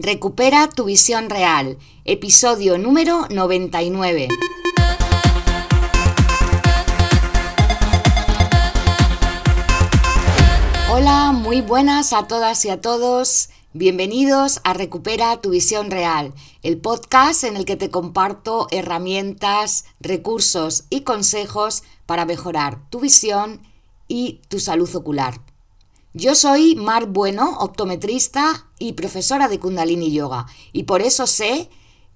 Recupera tu visión real, episodio número 99. Hola, muy buenas a todas y a todos. Bienvenidos a Recupera tu visión real, el podcast en el que te comparto herramientas, recursos y consejos para mejorar tu visión y tu salud ocular. Yo soy Mar Bueno, optometrista y profesora de Kundalini Yoga, y por eso sé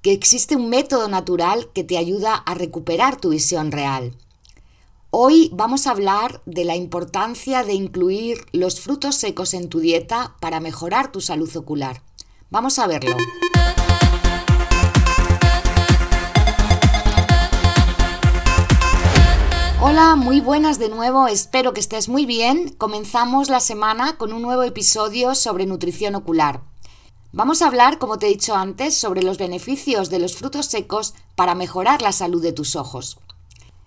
que existe un método natural que te ayuda a recuperar tu visión real. Hoy vamos a hablar de la importancia de incluir los frutos secos en tu dieta para mejorar tu salud ocular. Vamos a verlo. Hola, muy buenas de nuevo, espero que estés muy bien. Comenzamos la semana con un nuevo episodio sobre nutrición ocular. Vamos a hablar, como te he dicho antes, sobre los beneficios de los frutos secos para mejorar la salud de tus ojos.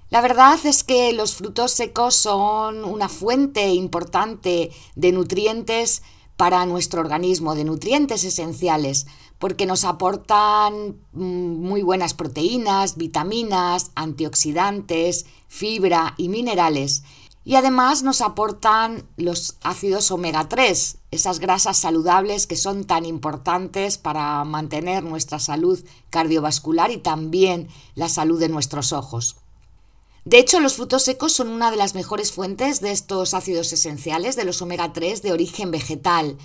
La verdad es que los frutos secos son una fuente importante de nutrientes para nuestro organismo, de nutrientes esenciales, porque nos aportan mm, muy buenas proteínas, vitaminas, antioxidantes, fibra y minerales. Y además nos aportan los ácidos omega 3, esas grasas saludables que son tan importantes para mantener nuestra salud cardiovascular y también la salud de nuestros ojos. De hecho, los frutos secos son una de las mejores fuentes de estos ácidos esenciales, de los omega 3 de origen vegetal.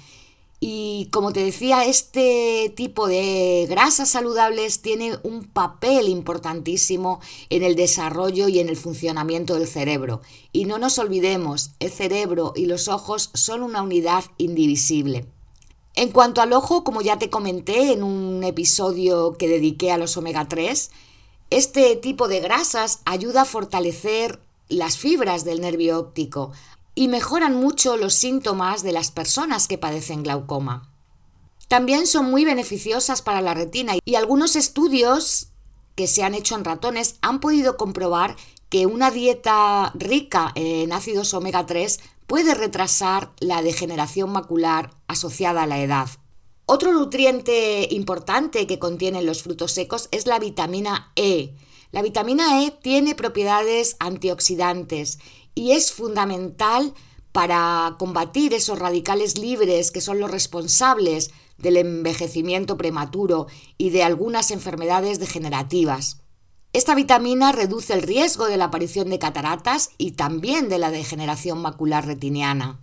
Y como te decía, este tipo de grasas saludables tiene un papel importantísimo en el desarrollo y en el funcionamiento del cerebro. Y no nos olvidemos, el cerebro y los ojos son una unidad indivisible. En cuanto al ojo, como ya te comenté en un episodio que dediqué a los omega 3, este tipo de grasas ayuda a fortalecer las fibras del nervio óptico y mejoran mucho los síntomas de las personas que padecen glaucoma. También son muy beneficiosas para la retina y algunos estudios que se han hecho en ratones han podido comprobar que una dieta rica en ácidos omega 3 puede retrasar la degeneración macular asociada a la edad. Otro nutriente importante que contienen los frutos secos es la vitamina E. La vitamina E tiene propiedades antioxidantes y es fundamental para combatir esos radicales libres que son los responsables del envejecimiento prematuro y de algunas enfermedades degenerativas. Esta vitamina reduce el riesgo de la aparición de cataratas y también de la degeneración macular retiniana.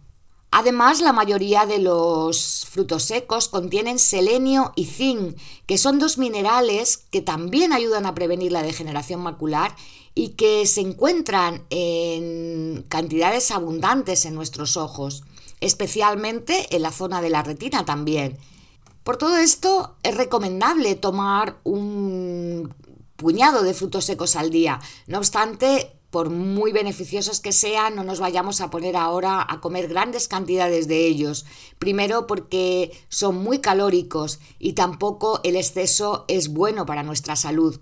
Además, la mayoría de los frutos secos contienen selenio y zinc, que son dos minerales que también ayudan a prevenir la degeneración macular y que se encuentran en cantidades abundantes en nuestros ojos, especialmente en la zona de la retina también. Por todo esto, es recomendable tomar un puñado de frutos secos al día. No obstante, por muy beneficiosos que sean, no nos vayamos a poner ahora a comer grandes cantidades de ellos. Primero porque son muy calóricos y tampoco el exceso es bueno para nuestra salud.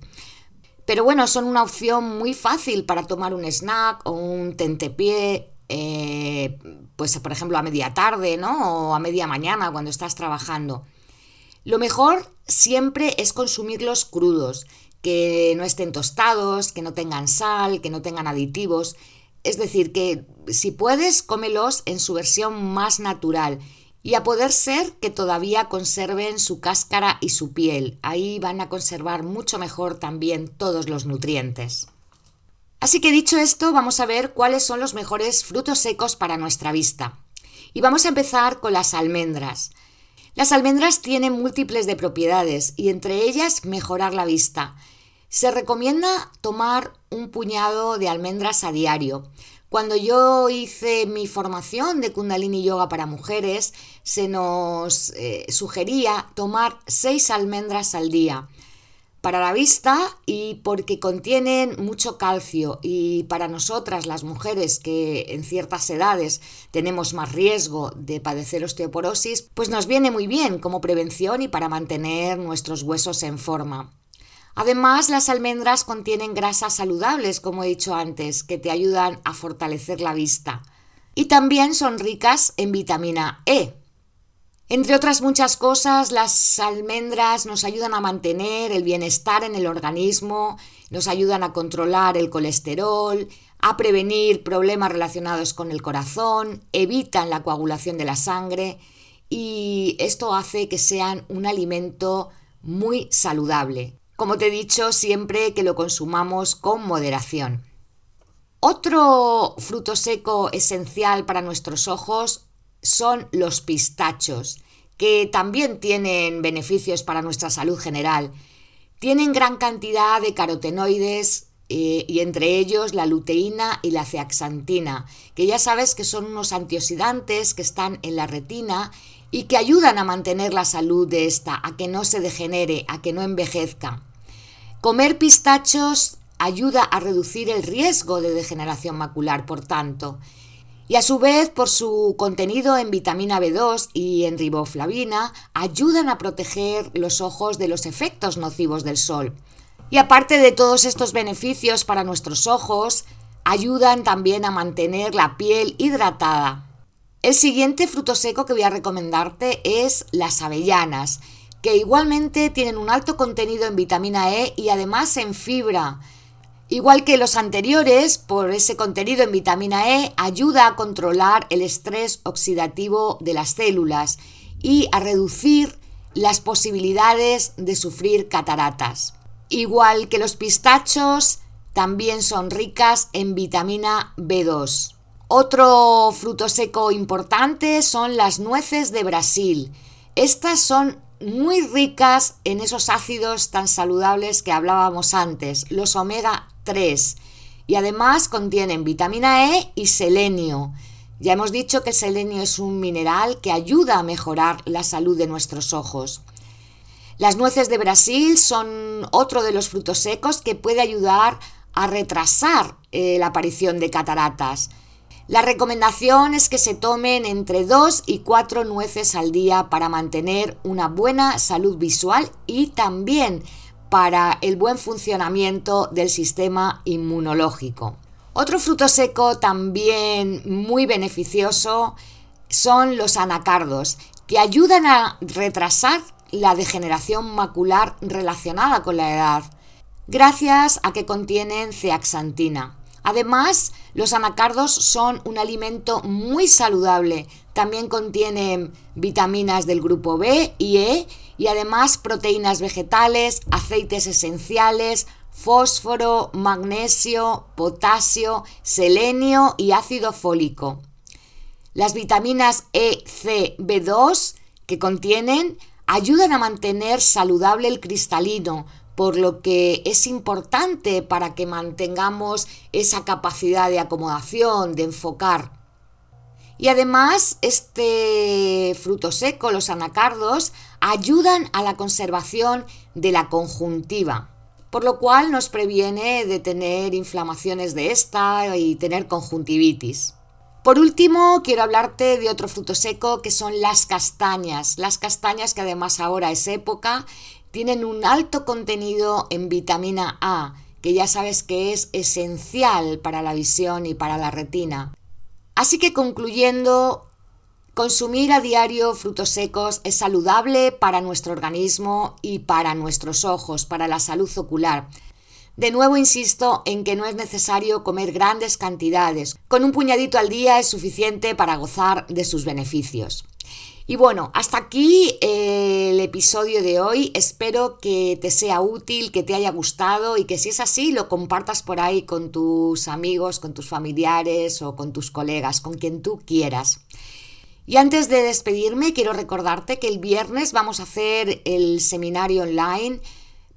Pero bueno, son una opción muy fácil para tomar un snack o un tentepié, eh, pues por ejemplo a media tarde, ¿no? O a media mañana cuando estás trabajando. Lo mejor siempre es consumirlos crudos que no estén tostados, que no tengan sal, que no tengan aditivos. Es decir, que si puedes, cómelos en su versión más natural y a poder ser que todavía conserven su cáscara y su piel. Ahí van a conservar mucho mejor también todos los nutrientes. Así que dicho esto, vamos a ver cuáles son los mejores frutos secos para nuestra vista. Y vamos a empezar con las almendras. Las almendras tienen múltiples de propiedades y entre ellas mejorar la vista. Se recomienda tomar un puñado de almendras a diario. Cuando yo hice mi formación de Kundalini Yoga para mujeres, se nos eh, sugería tomar seis almendras al día para la vista y porque contienen mucho calcio y para nosotras las mujeres que en ciertas edades tenemos más riesgo de padecer osteoporosis, pues nos viene muy bien como prevención y para mantener nuestros huesos en forma. Además, las almendras contienen grasas saludables, como he dicho antes, que te ayudan a fortalecer la vista. Y también son ricas en vitamina E. Entre otras muchas cosas, las almendras nos ayudan a mantener el bienestar en el organismo, nos ayudan a controlar el colesterol, a prevenir problemas relacionados con el corazón, evitan la coagulación de la sangre y esto hace que sean un alimento muy saludable. Como te he dicho, siempre que lo consumamos con moderación. Otro fruto seco esencial para nuestros ojos son los pistachos, que también tienen beneficios para nuestra salud general. Tienen gran cantidad de carotenoides eh, y entre ellos la luteína y la zeaxantina, que ya sabes que son unos antioxidantes que están en la retina y que ayudan a mantener la salud de esta, a que no se degenere, a que no envejezca. Comer pistachos ayuda a reducir el riesgo de degeneración macular, por tanto, y a su vez por su contenido en vitamina B2 y en riboflavina ayudan a proteger los ojos de los efectos nocivos del sol. Y aparte de todos estos beneficios para nuestros ojos, ayudan también a mantener la piel hidratada. El siguiente fruto seco que voy a recomendarte es las avellanas, que igualmente tienen un alto contenido en vitamina E y además en fibra, Igual que los anteriores, por ese contenido en vitamina E, ayuda a controlar el estrés oxidativo de las células y a reducir las posibilidades de sufrir cataratas. Igual que los pistachos, también son ricas en vitamina B2. Otro fruto seco importante son las nueces de Brasil. Estas son muy ricas en esos ácidos tan saludables que hablábamos antes, los omega 3. Y además contienen vitamina E y selenio. Ya hemos dicho que el selenio es un mineral que ayuda a mejorar la salud de nuestros ojos. Las nueces de Brasil son otro de los frutos secos que puede ayudar a retrasar eh, la aparición de cataratas. La recomendación es que se tomen entre 2 y 4 nueces al día para mantener una buena salud visual y también para el buen funcionamiento del sistema inmunológico. Otro fruto seco también muy beneficioso son los anacardos, que ayudan a retrasar la degeneración macular relacionada con la edad, gracias a que contienen zeaxantina. Además, los anacardos son un alimento muy saludable. También contienen vitaminas del grupo B y E y además proteínas vegetales, aceites esenciales, fósforo, magnesio, potasio, selenio y ácido fólico. Las vitaminas E, C, B2 que contienen ayudan a mantener saludable el cristalino, por lo que es importante para que mantengamos esa capacidad de acomodación, de enfocar. Y además, este fruto seco, los anacardos, ayudan a la conservación de la conjuntiva, por lo cual nos previene de tener inflamaciones de esta y tener conjuntivitis. Por último, quiero hablarte de otro fruto seco que son las castañas. Las castañas que además ahora es época tienen un alto contenido en vitamina A, que ya sabes que es esencial para la visión y para la retina. Así que concluyendo, consumir a diario frutos secos es saludable para nuestro organismo y para nuestros ojos, para la salud ocular. De nuevo insisto en que no es necesario comer grandes cantidades. Con un puñadito al día es suficiente para gozar de sus beneficios. Y bueno, hasta aquí eh, el episodio de hoy. Espero que te sea útil, que te haya gustado y que si es así lo compartas por ahí con tus amigos, con tus familiares o con tus colegas, con quien tú quieras. Y antes de despedirme, quiero recordarte que el viernes vamos a hacer el seminario online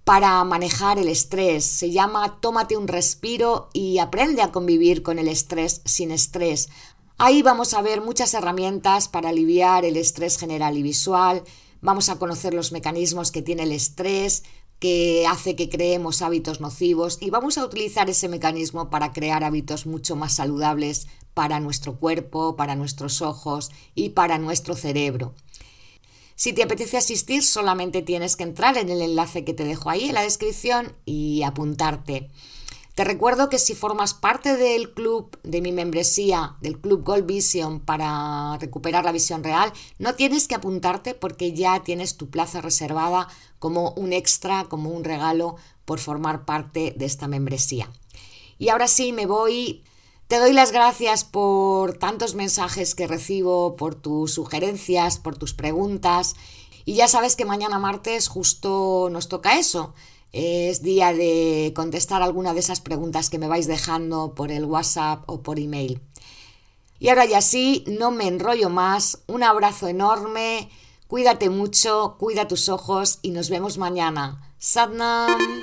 para manejar el estrés. Se llama Tómate un respiro y aprende a convivir con el estrés sin estrés. Ahí vamos a ver muchas herramientas para aliviar el estrés general y visual, vamos a conocer los mecanismos que tiene el estrés, que hace que creemos hábitos nocivos y vamos a utilizar ese mecanismo para crear hábitos mucho más saludables para nuestro cuerpo, para nuestros ojos y para nuestro cerebro. Si te apetece asistir, solamente tienes que entrar en el enlace que te dejo ahí en la descripción y apuntarte. Te recuerdo que si formas parte del club de mi membresía, del club Gold Vision para recuperar la visión real, no tienes que apuntarte porque ya tienes tu plaza reservada como un extra, como un regalo por formar parte de esta membresía. Y ahora sí, me voy. Te doy las gracias por tantos mensajes que recibo, por tus sugerencias, por tus preguntas. Y ya sabes que mañana martes justo nos toca eso es día de contestar alguna de esas preguntas que me vais dejando por el WhatsApp o por email. Y ahora ya sí, no me enrollo más. Un abrazo enorme. Cuídate mucho, cuida tus ojos y nos vemos mañana. Sadnam.